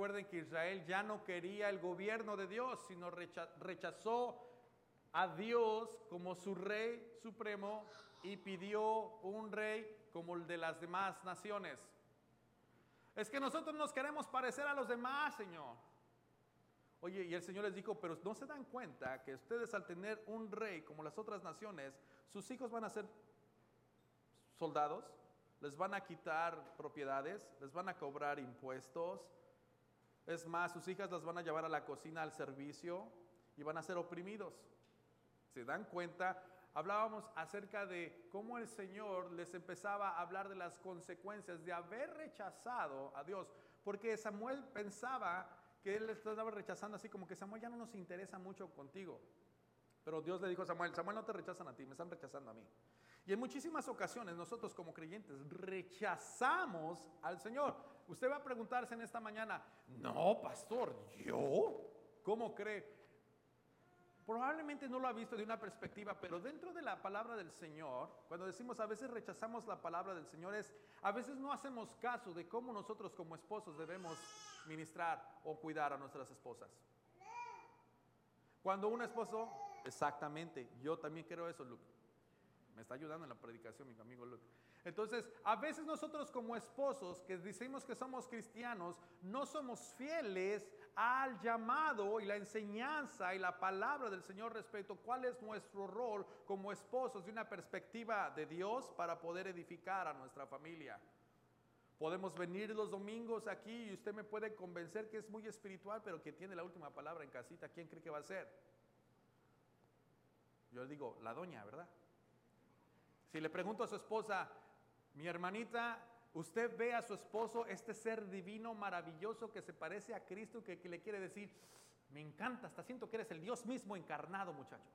Recuerden que Israel ya no quería el gobierno de Dios, sino rechazó a Dios como su rey supremo y pidió un rey como el de las demás naciones. Es que nosotros nos queremos parecer a los demás, Señor. Oye, y el Señor les dijo, pero no se dan cuenta que ustedes al tener un rey como las otras naciones, sus hijos van a ser soldados, les van a quitar propiedades, les van a cobrar impuestos. Es más, sus hijas las van a llevar a la cocina al servicio y van a ser oprimidos. ¿Se dan cuenta? Hablábamos acerca de cómo el Señor les empezaba a hablar de las consecuencias de haber rechazado a Dios, porque Samuel pensaba que él estaba rechazando así como que Samuel ya no nos interesa mucho contigo. Pero Dios le dijo a Samuel, Samuel no te rechazan a ti, me están rechazando a mí. Y en muchísimas ocasiones nosotros como creyentes rechazamos al Señor. Usted va a preguntarse en esta mañana, no, pastor, ¿yo? ¿Cómo cree? Probablemente no lo ha visto de una perspectiva, pero dentro de la palabra del Señor, cuando decimos a veces rechazamos la palabra del Señor, es a veces no hacemos caso de cómo nosotros como esposos debemos ministrar o cuidar a nuestras esposas. Cuando un esposo, exactamente, yo también creo eso, Luke. Me está ayudando en la predicación mi amigo Luke. Entonces, a veces nosotros como esposos que decimos que somos cristianos, no somos fieles al llamado y la enseñanza y la palabra del Señor respecto a cuál es nuestro rol como esposos de una perspectiva de Dios para poder edificar a nuestra familia. Podemos venir los domingos aquí y usted me puede convencer que es muy espiritual, pero que tiene la última palabra en casita. ¿Quién cree que va a ser? Yo le digo, la doña, ¿verdad? Si le pregunto a su esposa, mi hermanita, usted ve a su esposo, este ser divino, maravilloso, que se parece a Cristo, que, que le quiere decir, me encanta, hasta siento que eres el Dios mismo encarnado, muchacho.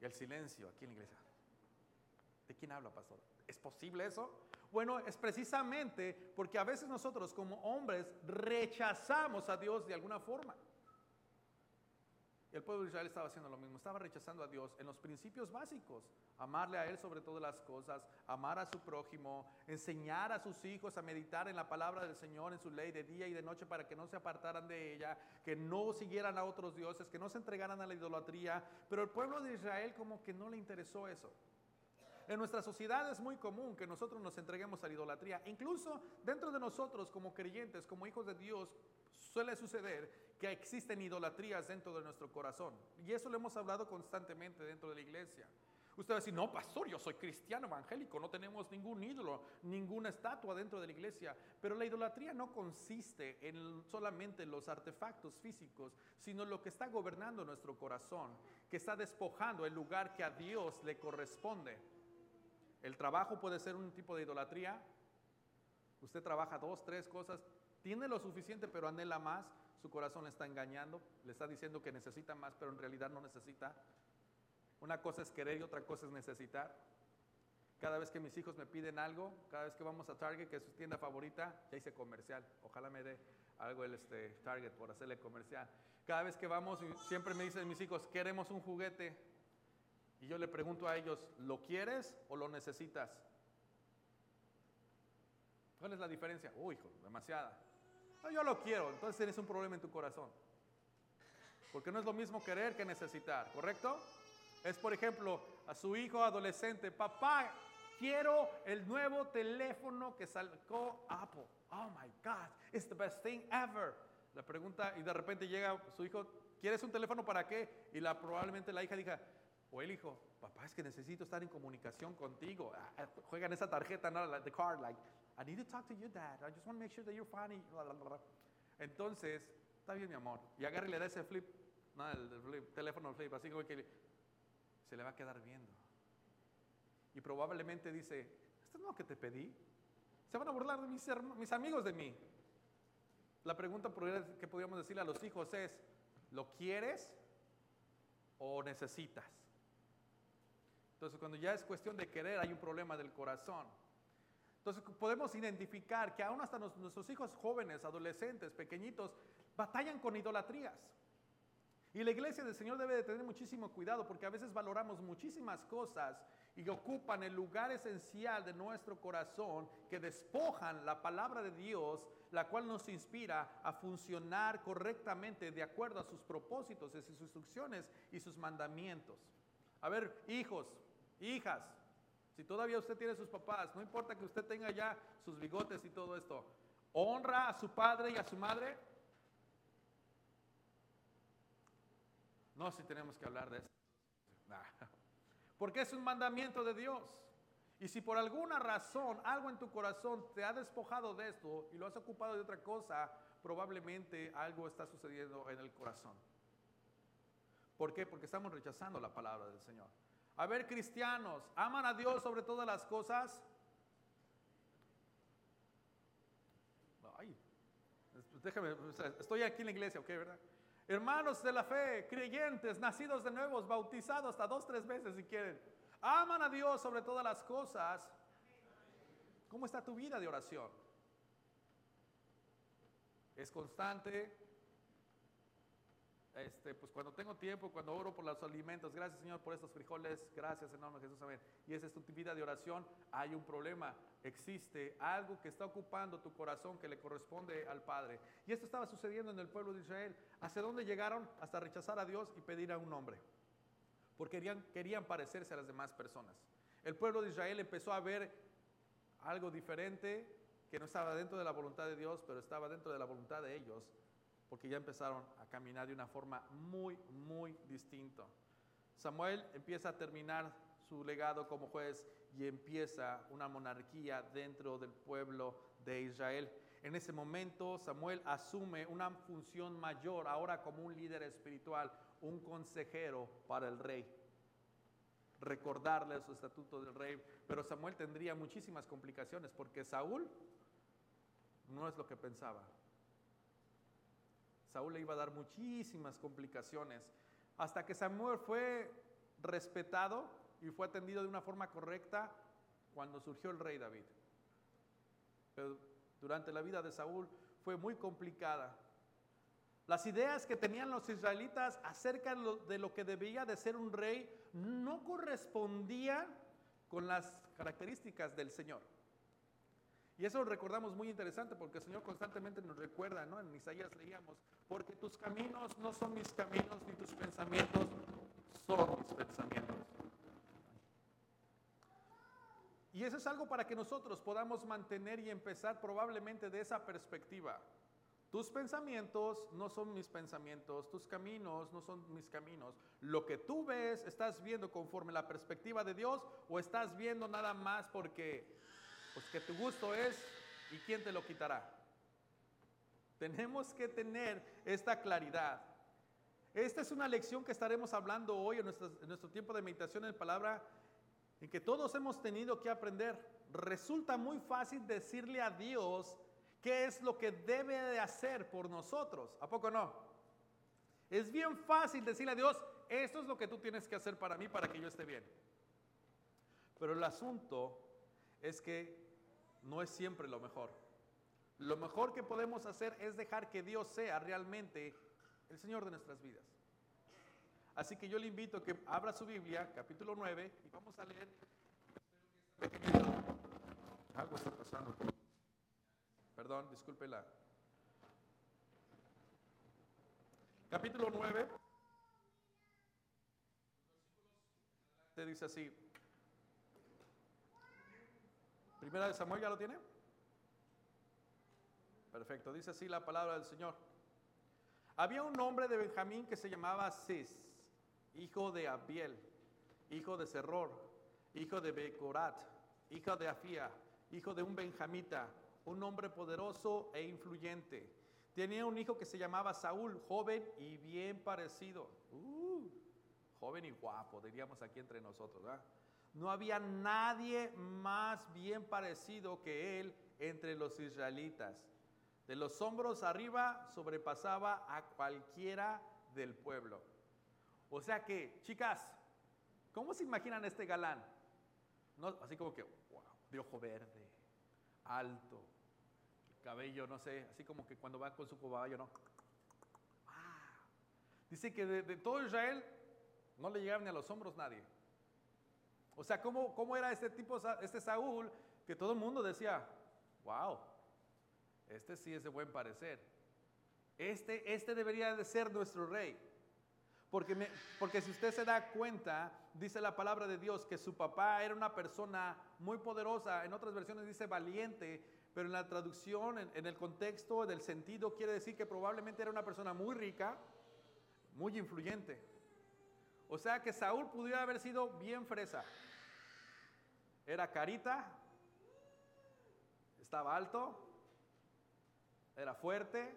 Y el silencio aquí en la iglesia. ¿De quién habla, pastor? ¿Es posible eso? Bueno, es precisamente porque a veces nosotros como hombres rechazamos a Dios de alguna forma el pueblo de Israel estaba haciendo lo mismo, estaba rechazando a Dios en los principios básicos, amarle a Él sobre todas las cosas, amar a su prójimo, enseñar a sus hijos a meditar en la palabra del Señor, en su ley de día y de noche para que no se apartaran de ella, que no siguieran a otros dioses, que no se entregaran a la idolatría, pero el pueblo de Israel como que no le interesó eso. En nuestra sociedad es muy común que nosotros nos entreguemos a la idolatría. Incluso dentro de nosotros como creyentes, como hijos de Dios, suele suceder que existen idolatrías dentro de nuestro corazón. Y eso lo hemos hablado constantemente dentro de la iglesia. Usted va a decir, no, pastor, yo soy cristiano evangélico, no tenemos ningún ídolo, ninguna estatua dentro de la iglesia. Pero la idolatría no consiste en solamente los artefactos físicos, sino lo que está gobernando nuestro corazón, que está despojando el lugar que a Dios le corresponde. El trabajo puede ser un tipo de idolatría. Usted trabaja dos, tres cosas, tiene lo suficiente pero anhela más, su corazón le está engañando, le está diciendo que necesita más pero en realidad no necesita. Una cosa es querer y otra cosa es necesitar. Cada vez que mis hijos me piden algo, cada vez que vamos a Target, que es su tienda favorita, ya hice comercial. Ojalá me dé algo el este, Target por hacerle comercial. Cada vez que vamos, siempre me dicen mis hijos, queremos un juguete. Y yo le pregunto a ellos, ¿lo quieres o lo necesitas? ¿Cuál es la diferencia? Uy, hijo, demasiada yo lo quiero, entonces tienes un problema en tu corazón. Porque no es lo mismo querer que necesitar, ¿correcto? Es, por ejemplo, a su hijo adolescente, papá, quiero el nuevo teléfono que sacó Apple. Oh my God, it's the best thing ever. La pregunta, y de repente llega su hijo, ¿quieres un teléfono para qué? Y la, probablemente la hija diga, o el hijo, papá, es que necesito estar en comunicación contigo. Ah, ah, juegan esa tarjeta, ¿no? The card, like, I need to talk to you, Dad. I just want to make sure that you're fine. Entonces, está bien, mi amor. Y agarra y le da ese flip, no, el, flip, teléfono flip, así como que se le va a quedar viendo. Y probablemente dice, ¿esto no es lo que te pedí? Se van a burlar de mis, mis amigos de mí. La pregunta que podríamos decirle a los hijos es, ¿lo quieres o necesitas? Entonces, cuando ya es cuestión de querer, hay un problema del corazón. Entonces podemos identificar que aún hasta nuestros hijos jóvenes, adolescentes, pequeñitos, batallan con idolatrías. Y la iglesia del Señor debe de tener muchísimo cuidado porque a veces valoramos muchísimas cosas y ocupan el lugar esencial de nuestro corazón que despojan la palabra de Dios, la cual nos inspira a funcionar correctamente de acuerdo a sus propósitos, y sus instrucciones y sus mandamientos. A ver, hijos, hijas, si todavía usted tiene sus papás, no importa que usted tenga ya sus bigotes y todo esto, honra a su padre y a su madre. No, si tenemos que hablar de eso. Porque es un mandamiento de Dios. Y si por alguna razón algo en tu corazón te ha despojado de esto y lo has ocupado de otra cosa, probablemente algo está sucediendo en el corazón. ¿Por qué? Porque estamos rechazando la palabra del Señor. A ver, cristianos, ¿aman a Dios sobre todas las cosas? Ay, déjame, estoy aquí en la iglesia, ¿ok? ¿Verdad? Hermanos de la fe, creyentes, nacidos de nuevos, bautizados hasta dos, tres veces si quieren. Aman a Dios sobre todas las cosas. ¿Cómo está tu vida de oración? ¿Es constante? Este, pues cuando tengo tiempo, cuando oro por los alimentos, gracias Señor por estos frijoles, gracias enorme Jesús, amén. Y esa es tu vida de oración, hay un problema, existe algo que está ocupando tu corazón que le corresponde al Padre. Y esto estaba sucediendo en el pueblo de Israel. ¿Hacia dónde llegaron? Hasta rechazar a Dios y pedir a un hombre. Porque querían parecerse a las demás personas. El pueblo de Israel empezó a ver algo diferente que no estaba dentro de la voluntad de Dios, pero estaba dentro de la voluntad de ellos porque ya empezaron a caminar de una forma muy, muy distinta. Samuel empieza a terminar su legado como juez y empieza una monarquía dentro del pueblo de Israel. En ese momento Samuel asume una función mayor, ahora como un líder espiritual, un consejero para el rey. Recordarle su estatuto del rey. Pero Samuel tendría muchísimas complicaciones porque Saúl no es lo que pensaba. Saúl le iba a dar muchísimas complicaciones, hasta que Samuel fue respetado y fue atendido de una forma correcta cuando surgió el rey David. Pero durante la vida de Saúl fue muy complicada. Las ideas que tenían los israelitas acerca de lo que debía de ser un rey no correspondían con las características del Señor. Y eso lo recordamos muy interesante porque el Señor constantemente nos recuerda, ¿no? En Isaías leíamos, porque tus caminos no son mis caminos ni tus pensamientos son mis pensamientos. Y eso es algo para que nosotros podamos mantener y empezar probablemente de esa perspectiva. Tus pensamientos no son mis pensamientos, tus caminos no son mis caminos. Lo que tú ves, estás viendo conforme la perspectiva de Dios o estás viendo nada más porque pues que tu gusto es y quién te lo quitará. Tenemos que tener esta claridad. Esta es una lección que estaremos hablando hoy en nuestro, tiempo de meditación en palabra, en que todos hemos tenido que aprender. Resulta muy fácil decirle a Dios qué es lo que debe de hacer por nosotros. ¿A poco no? Es bien fácil decirle a Dios, esto es lo que tú tienes que hacer para mí para que yo esté bien. Pero el asunto es que no es siempre lo mejor. Lo mejor que podemos hacer es dejar que Dios sea realmente el Señor de nuestras vidas. Así que yo le invito a que abra su Biblia, capítulo 9, y vamos a leer. Algo está pasando. Perdón, discúlpela. Capítulo 9. Te dice así, Primera de Samuel, ¿ya lo tiene? Perfecto, dice así la palabra del Señor. Había un hombre de Benjamín que se llamaba Cis, hijo de Abiel, hijo de Serror, hijo de Becorat, hijo de Afía, hijo de un benjamita, un hombre poderoso e influyente. Tenía un hijo que se llamaba Saúl, joven y bien parecido. Uh, joven y guapo, diríamos aquí entre nosotros, ¿verdad? No había nadie más bien parecido que él entre los israelitas. De los hombros arriba sobrepasaba a cualquiera del pueblo. O sea que, chicas, ¿cómo se imaginan este galán? No, así como que, wow, de ojo verde, alto, cabello, no sé, así como que cuando va con su caballo, ¿no? Ah. Dice que de, todo Israel no le llegaban ni a los hombros nadie. O sea, ¿cómo, cómo era este tipo, este Saúl, que todo el mundo decía, wow, este sí es de buen parecer. Este, este debería de ser nuestro rey. Porque, porque si usted se da cuenta, dice la palabra de Dios que su papá era una persona muy poderosa, en otras versiones dice valiente, pero en la traducción, en, en el contexto del sentido, quiere decir que probablemente era una persona muy rica, muy influyente. O sea que Saúl pudiera haber sido bien fresa. Era carita, estaba alto, era fuerte,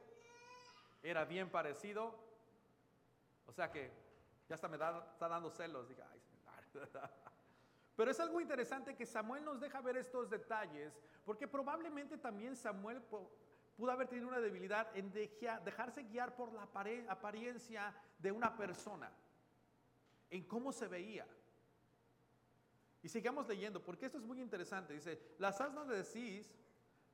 era bien parecido, o sea que ya hasta me está dando celos. Pero es algo interesante que Samuel nos deja ver estos detalles, porque probablemente también Samuel pudo haber tenido una debilidad en dejarse guiar por la apariencia de una persona, en cómo se veía. Y sigamos leyendo, porque esto es muy interesante. Dice, las asnas de Cis,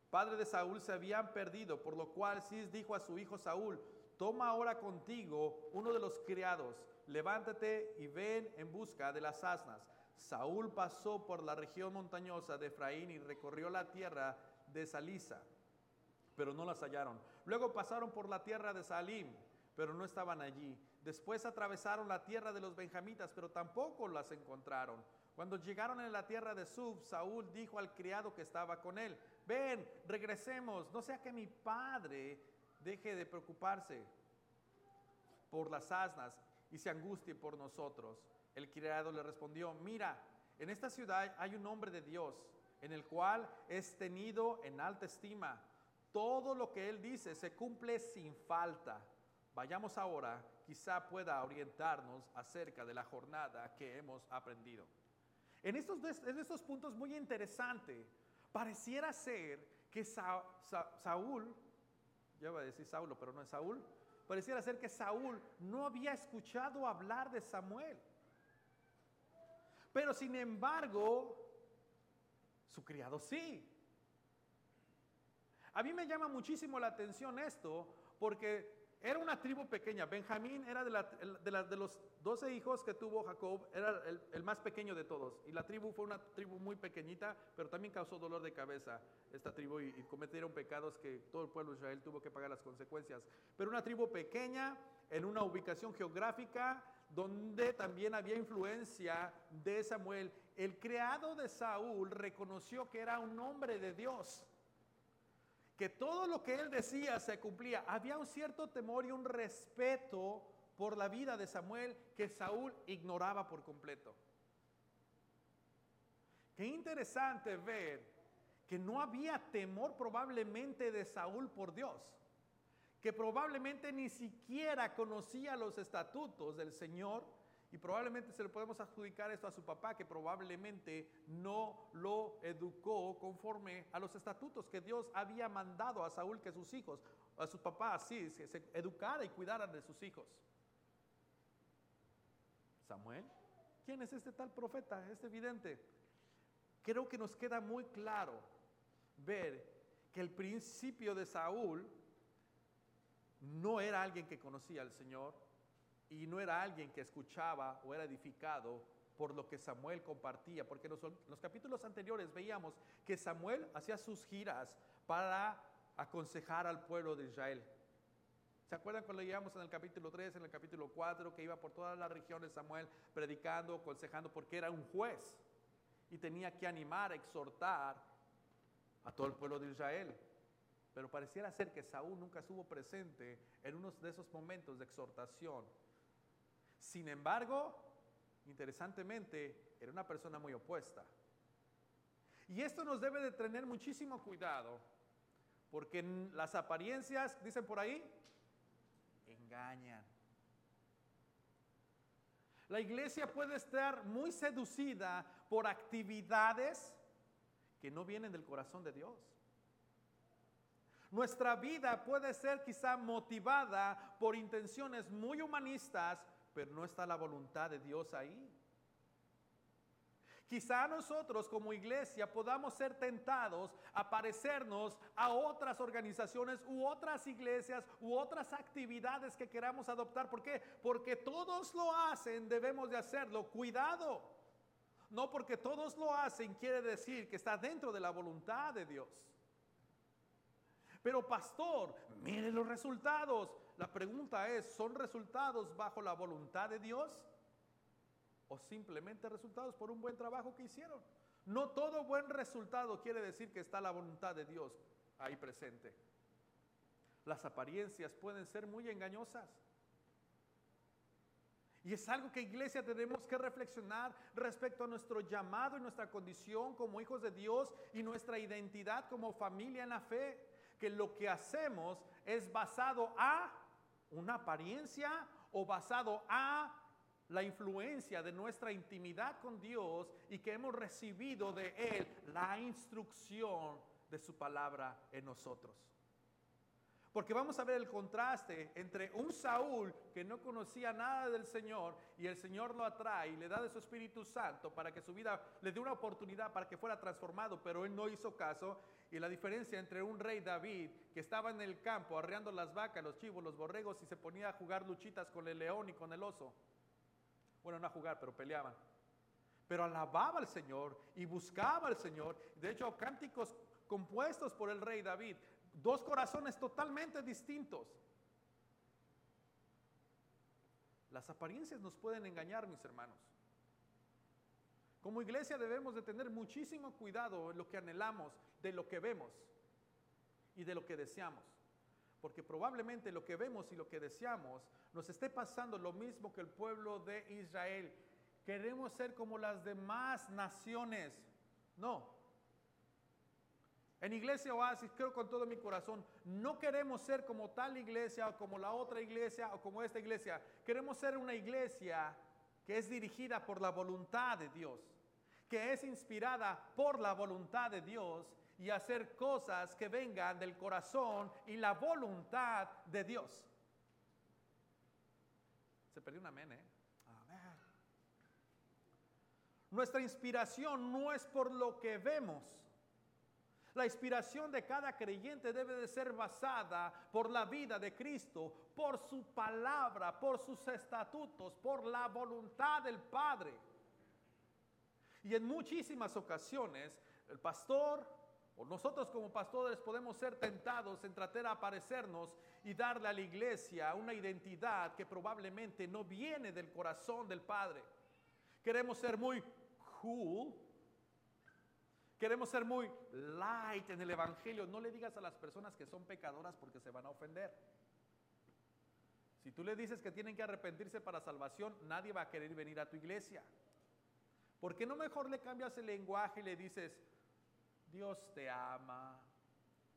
padre de Saúl, se habían perdido, por lo cual Cis dijo a su hijo Saúl, toma ahora contigo uno de los criados, levántate y ven en busca de las asnas. Saúl pasó por la región montañosa de Efraín y recorrió la tierra de Salisa, pero no las hallaron. Luego pasaron por la tierra de Salim, pero no estaban allí. Después atravesaron la tierra de los benjamitas, pero tampoco las encontraron. Cuando llegaron en la tierra de Sub, Saúl dijo al criado que estaba con él, ven, regresemos, no sea que mi padre deje de preocuparse por las asnas y se angustie por nosotros. El criado le respondió, mira, en esta ciudad hay un hombre de Dios, en el cual es tenido en alta estima. Todo lo que él dice se cumple sin falta. Vayamos ahora, quizá pueda orientarnos acerca de la jornada que hemos aprendido. En estos, puntos muy interesante, pareciera ser que Saúl ya iba a decir Saulo, pero no es Saúl, pareciera ser que Saúl no había escuchado hablar de Samuel. Pero sin embargo, su criado sí. A mí me llama muchísimo la atención esto porque era una tribu pequeña. Benjamín era de, los doce hijos que tuvo Jacob, era el, más pequeño de todos. Y la tribu fue una tribu muy pequeñita, pero también causó dolor de cabeza esta tribu y, cometieron pecados que todo el pueblo de Israel tuvo que pagar las consecuencias. Pero una tribu pequeña, en una ubicación geográfica donde también había influencia de Samuel. El creado de Saúl reconoció que era un hombre de Dios que todo lo que él decía se cumplía. Había un cierto temor y un respeto por la vida de Samuel que Saúl ignoraba por completo. Qué interesante ver que no había temor probablemente de Saúl por Dios, que probablemente ni siquiera conocía los estatutos del Señor y probablemente se le podemos adjudicar esto a su papá, que probablemente no lo educó conforme a los estatutos que Dios había mandado a Saúl que sus hijos, a su papá, sí, se educara y cuidara de sus hijos. Samuel, ¿quién es este tal profeta, este evidente? Creo que nos queda muy claro ver que el principio de Saúl no era alguien que conocía al Señor, y no era alguien que escuchaba o era edificado por lo que Samuel compartía, porque en los, capítulos anteriores veíamos que Samuel hacía sus giras para aconsejar al pueblo de Israel. ¿Se acuerdan cuando leíamos en el capítulo 3, en el capítulo 4, que iba por todas las regiones Samuel predicando, aconsejando, porque era un juez y tenía que animar, exhortar a todo el pueblo de Israel? Pero pareciera ser que Saúl nunca estuvo presente en uno de esos momentos de exhortación sin embargo, interesantemente, era una persona muy opuesta. Y esto nos debe de tener muchísimo cuidado, porque las apariencias, dicen por ahí, engañan. La iglesia puede estar muy seducida por actividades que no vienen del corazón de Dios. Nuestra vida puede ser quizá motivada por intenciones muy humanistas pero no está la voluntad de Dios ahí. Quizá nosotros como iglesia podamos ser tentados a parecernos a otras organizaciones u otras iglesias u otras actividades que queramos adoptar. ¿Por qué? Porque todos lo hacen, debemos de hacerlo. Cuidado. No porque todos lo hacen quiere decir que está dentro de la voluntad de Dios. Pero pastor, mire los resultados. La pregunta es, ¿son resultados bajo la voluntad de Dios? ¿O simplemente resultados por un buen trabajo que hicieron? No todo buen resultado quiere decir que está la voluntad de Dios ahí presente. Las apariencias pueden ser muy engañosas. Y es algo que iglesia tenemos que reflexionar respecto a nuestro llamado y nuestra condición como hijos de Dios y nuestra identidad como familia en la fe. Que lo que hacemos es basado a una apariencia o basado a la influencia de nuestra intimidad con Dios y que hemos recibido de Él la instrucción de su palabra en nosotros. Porque vamos a ver el contraste entre un Saúl que no conocía nada del Señor y el Señor lo atrae y le da de su Espíritu Santo para que su vida le dé una oportunidad para que fuera transformado, pero él no hizo caso. Y la diferencia entre un rey David que estaba en el campo arreando las vacas, los chivos, los borregos y se ponía a jugar luchitas con el león y con el oso. Bueno, no a jugar, pero peleaban. Pero alababa al Señor y buscaba al Señor. De hecho, cánticos compuestos por el rey David Dos corazones totalmente distintos. Las apariencias nos pueden engañar, mis hermanos. Como iglesia debemos de tener muchísimo cuidado en lo que anhelamos, de lo que vemos y de lo que deseamos. Porque probablemente lo que vemos y lo que deseamos nos esté pasando lo mismo que el pueblo de Israel. Queremos ser como las demás naciones. No, en Iglesia Oasis, creo con todo mi corazón, no queremos ser como tal iglesia o como la otra iglesia o como esta iglesia. Queremos ser una iglesia que es dirigida por la voluntad de Dios, que es inspirada por la voluntad de Dios y hacer cosas que vengan del corazón y la voluntad de Dios. Se perdió un amén, ¿eh? Nuestra inspiración no es por lo que vemos la inspiración de cada creyente debe de ser basada por la vida de Cristo, por su palabra, por sus estatutos, por la voluntad del Padre. Y en muchísimas ocasiones el pastor o nosotros como pastores podemos ser tentados en tratar de aparecernos y darle a la iglesia una identidad que probablemente no viene del corazón del Padre. Queremos ser muy cool, Queremos ser muy light en el Evangelio. No le digas a las personas que son pecadoras porque se van a ofender. Si tú le dices que tienen que arrepentirse para salvación, nadie va a querer venir a tu iglesia. ¿Por qué no mejor le cambias el lenguaje y le dices, Dios te ama,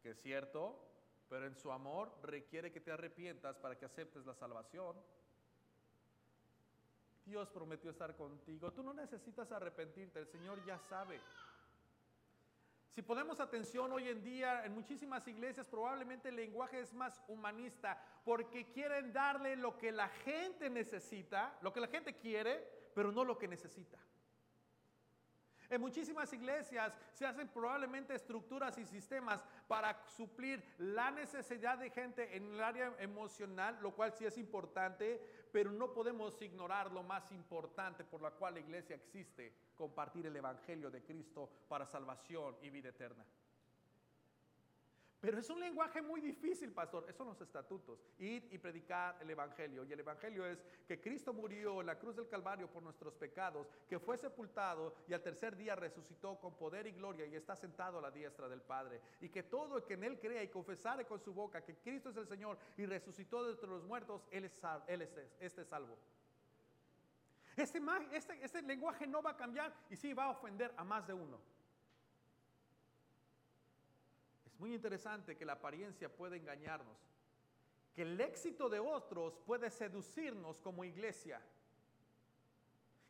que es cierto, pero en su amor requiere que te arrepientas para que aceptes la salvación? Dios prometió estar contigo. Tú no necesitas arrepentirte, el Señor ya sabe. Si ponemos atención hoy en día en muchísimas iglesias, probablemente el lenguaje es más humanista porque quieren darle lo que la gente necesita, lo que la gente quiere, pero no lo que necesita. En muchísimas iglesias se hacen probablemente estructuras y sistemas para suplir la necesidad de gente en el área emocional, lo cual sí es importante, pero no podemos ignorar lo más importante por la cual la iglesia existe, compartir el Evangelio de Cristo para salvación y vida eterna. Pero es un lenguaje muy difícil, pastor. Esos son los estatutos. Ir y predicar el Evangelio. Y el Evangelio es que Cristo murió en la cruz del Calvario por nuestros pecados, que fue sepultado y al tercer día resucitó con poder y gloria y está sentado a la diestra del Padre. Y que todo el que en Él crea y confesare con su boca que Cristo es el Señor y resucitó de entre los muertos, Él es, él es este salvo. Este, este, este lenguaje no va a cambiar y sí va a ofender a más de uno. Muy interesante que la apariencia puede engañarnos, que el éxito de otros puede seducirnos como iglesia,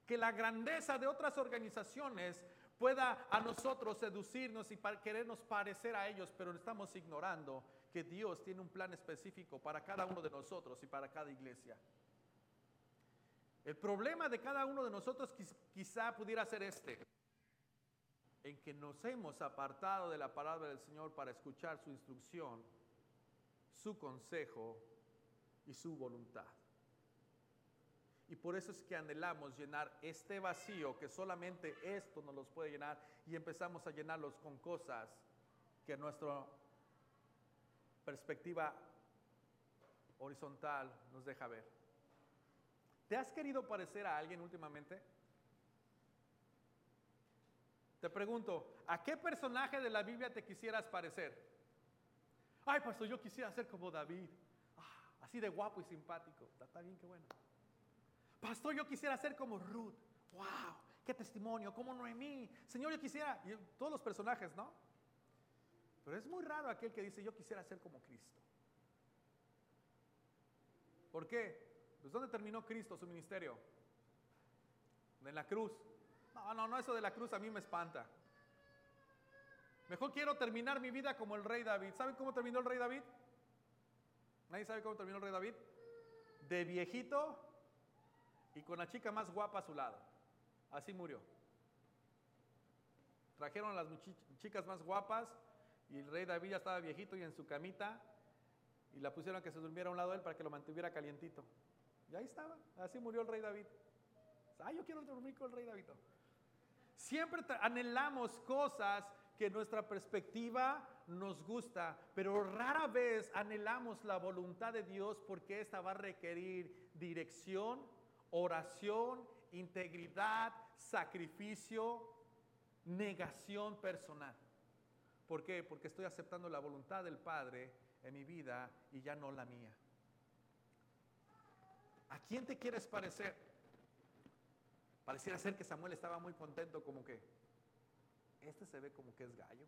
que la grandeza de otras organizaciones pueda a nosotros seducirnos y querernos parecer a ellos, pero estamos ignorando que Dios tiene un plan específico para cada uno de nosotros y para cada iglesia. El problema de cada uno de nosotros quizá pudiera ser este en que nos hemos apartado de la palabra del Señor para escuchar su instrucción, su consejo y su voluntad. Y por eso es que anhelamos llenar este vacío que solamente esto nos los puede llenar y empezamos a llenarlos con cosas que nuestro perspectiva horizontal nos deja ver. ¿Te has querido parecer a alguien últimamente? Te pregunto, ¿a qué personaje de la Biblia te quisieras parecer? Ay, pastor, yo quisiera ser como David. Ah, así de guapo y simpático. Está, bien, qué bueno. Pastor, yo quisiera ser como Ruth. Wow, qué testimonio, como Noemí. Señor, yo quisiera, todos los personajes, ¿no? Pero es muy raro aquel que dice, yo quisiera ser como Cristo. ¿Por qué? Pues ¿dónde terminó Cristo su ministerio? En la cruz. No, no, no, eso de la cruz a mí me espanta. Mejor quiero terminar mi vida como el rey David. ¿Saben cómo terminó el rey David? ¿Nadie sabe cómo terminó el rey David? De viejito y con la chica más guapa a su lado. Así murió. Trajeron a las chicas más guapas y el rey David ya estaba viejito y en su camita y la pusieron que se durmiera a un lado de él para que lo mantuviera calientito. Y ahí estaba, así murió el rey David. Ah, yo quiero dormir con el rey David. Siempre anhelamos cosas que nuestra perspectiva nos gusta, pero rara vez anhelamos la voluntad de Dios porque esta va a requerir dirección, oración, integridad, sacrificio, negación personal. ¿Por qué? Porque estoy aceptando la voluntad del Padre en mi vida y ya no la mía. ¿A quién te quieres parecer? Pareciera ser que Samuel estaba muy contento como que, este se ve como que es gallo,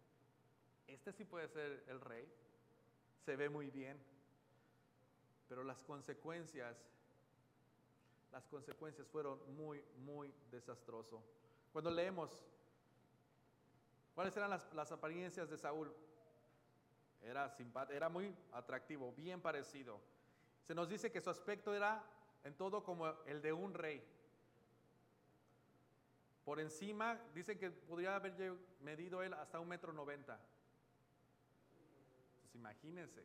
este sí puede ser el rey, se ve muy bien, pero las consecuencias, las consecuencias fueron muy, muy desastrosas. Cuando leemos ¿Cuáles eran las, apariencias de Saúl? Era, era muy atractivo, bien parecido. Se nos dice que su aspecto era en todo como el de un rey. Por encima, dicen que podría haber medido él hasta un metro noventa. Pues imagínense.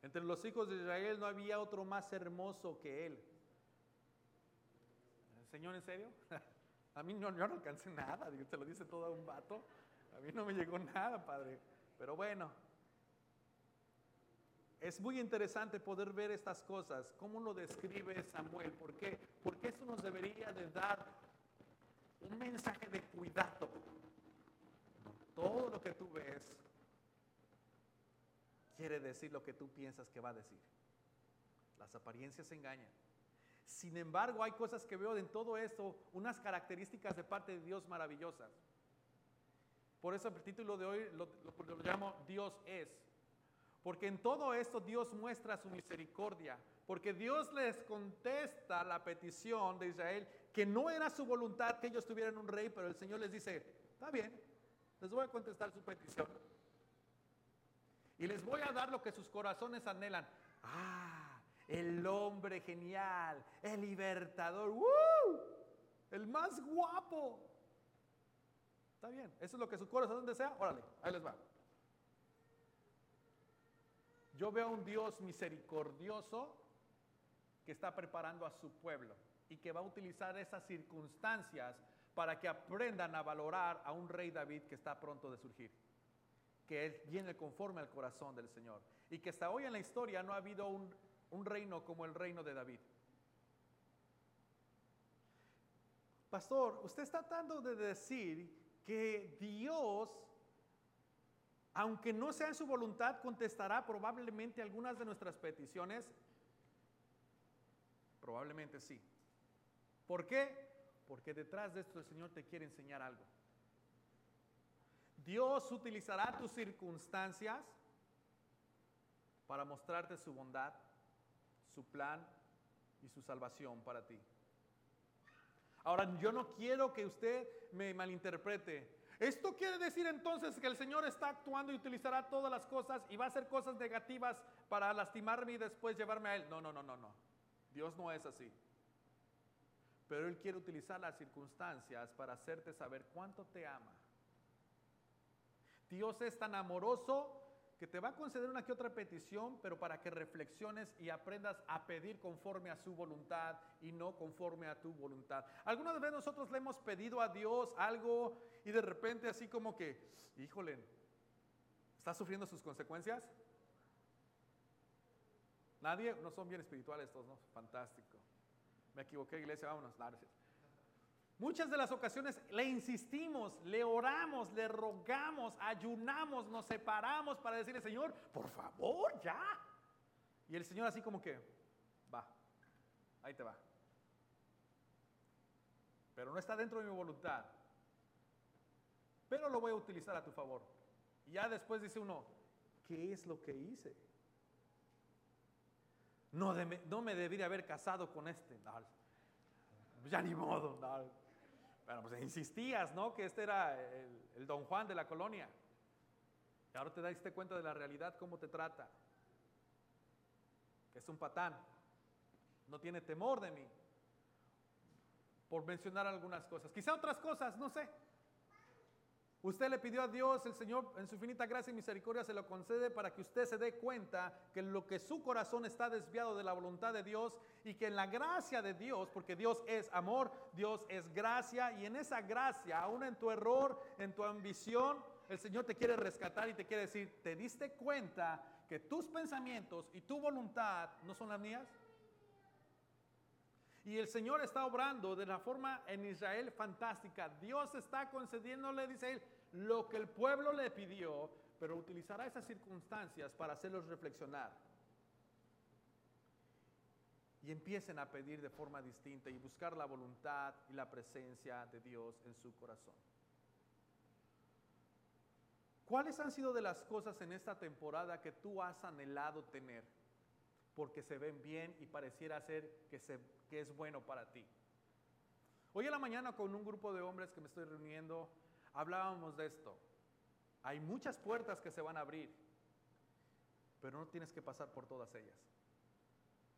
Entre los hijos de Israel no había otro más hermoso que él. ¿Señor, en serio? A mí no, yo no alcancé nada, te lo dice todo un vato. A mí no me llegó nada, padre. Pero bueno, es muy interesante poder ver estas cosas, cómo lo describe Samuel, ¿por qué? Porque eso nos debería de dar un mensaje de cuidado. Todo lo que tú ves quiere decir lo que tú piensas que va a decir. Las apariencias engañan. Sin embargo, hay cosas que veo en todo esto, unas características de parte de Dios maravillosas. Por eso el título de hoy lo, llamo Dios es. Porque en todo esto Dios muestra su misericordia. Porque Dios les contesta la petición de Israel, que no era su voluntad que ellos tuvieran un rey, pero el Señor les dice, está bien, les voy a contestar su petición. Y les voy a dar lo que sus corazones anhelan. Ah, el hombre genial, el libertador, el más guapo. Está bien, eso es lo que su corazón desea. Órale, ahí les va. Yo veo a un Dios misericordioso que está preparando a su pueblo y que va a utilizar esas circunstancias para que aprendan a valorar a un rey David que está pronto de surgir, que viene conforme al corazón del Señor y que hasta hoy en la historia no ha habido un un reino como el reino de David. Pastor, usted está tratando de decir que Dios, aunque no sea en su voluntad, contestará probablemente algunas de nuestras peticiones. Probablemente sí. ¿Por qué? Porque detrás de esto el Señor te quiere enseñar algo. Dios utilizará tus circunstancias para mostrarte su bondad, su plan y su salvación para ti. Ahora, yo no quiero que usted me malinterprete. Esto quiere decir entonces que el Señor está actuando y utilizará todas las cosas y va a hacer cosas negativas para lastimarme y después llevarme a Él. No, no, no, no, no. Dios no es así. Pero Él quiere utilizar las circunstancias para hacerte saber cuánto te ama. Dios es tan amoroso que te va a conceder una que otra petición, pero para que reflexiones y aprendas a pedir conforme a su voluntad y no conforme a tu voluntad. Algunas veces nosotros le hemos pedido a Dios algo y de repente así como que, híjole, ¿Está sufriendo sus consecuencias? Nadie, no son bien espirituales estos, ¿no? Fantástico. Me equivoqué, iglesia, vámonos. Muchas de las ocasiones le insistimos, le oramos, le rogamos, ayunamos, nos separamos para decirle, Señor, por favor, ya. Y el Señor así como que, va, ahí te va. Pero no está dentro de mi voluntad. Pero lo voy a utilizar a tu favor. Y ya después dice uno, ¿qué es lo que hice? No, no me haber casado con este. ya ni modo. Bueno, pues insistías, ¿no? Que este era el, don Juan de la colonia. Y ahora te diste cuenta de la realidad, cómo te trata. Es un patán. No tiene temor de mí. Por mencionar algunas cosas. Quizá otras cosas, no sé. Usted le pidió a Dios, el Señor en su infinita gracia y misericordia se lo concede para que usted se dé cuenta que lo que su corazón está desviado de la voluntad de Dios y que en la gracia de Dios, porque Dios es amor, Dios es gracia y en esa gracia, aún en tu error, en tu ambición, el Señor te quiere rescatar y te quiere decir, ¿te diste cuenta que tus pensamientos y tu voluntad no son las mías? Y el Señor está obrando de la forma en Israel fantástica. Dios está concediéndole, dice él, lo que el pueblo le pidió, pero utilizará esas circunstancias para hacerlos reflexionar. Y empiecen a pedir de forma distinta y buscar la voluntad y la presencia de Dios en su corazón. ¿Cuáles han sido de las cosas en esta temporada que tú has anhelado tener? Porque se ven bien y pareciera ser que que es bueno para ti. Hoy en la mañana con un grupo de hombres que me estoy reuniendo, hablábamos de esto. Hay muchas puertas que se van a abrir, pero no tienes que pasar por todas ellas.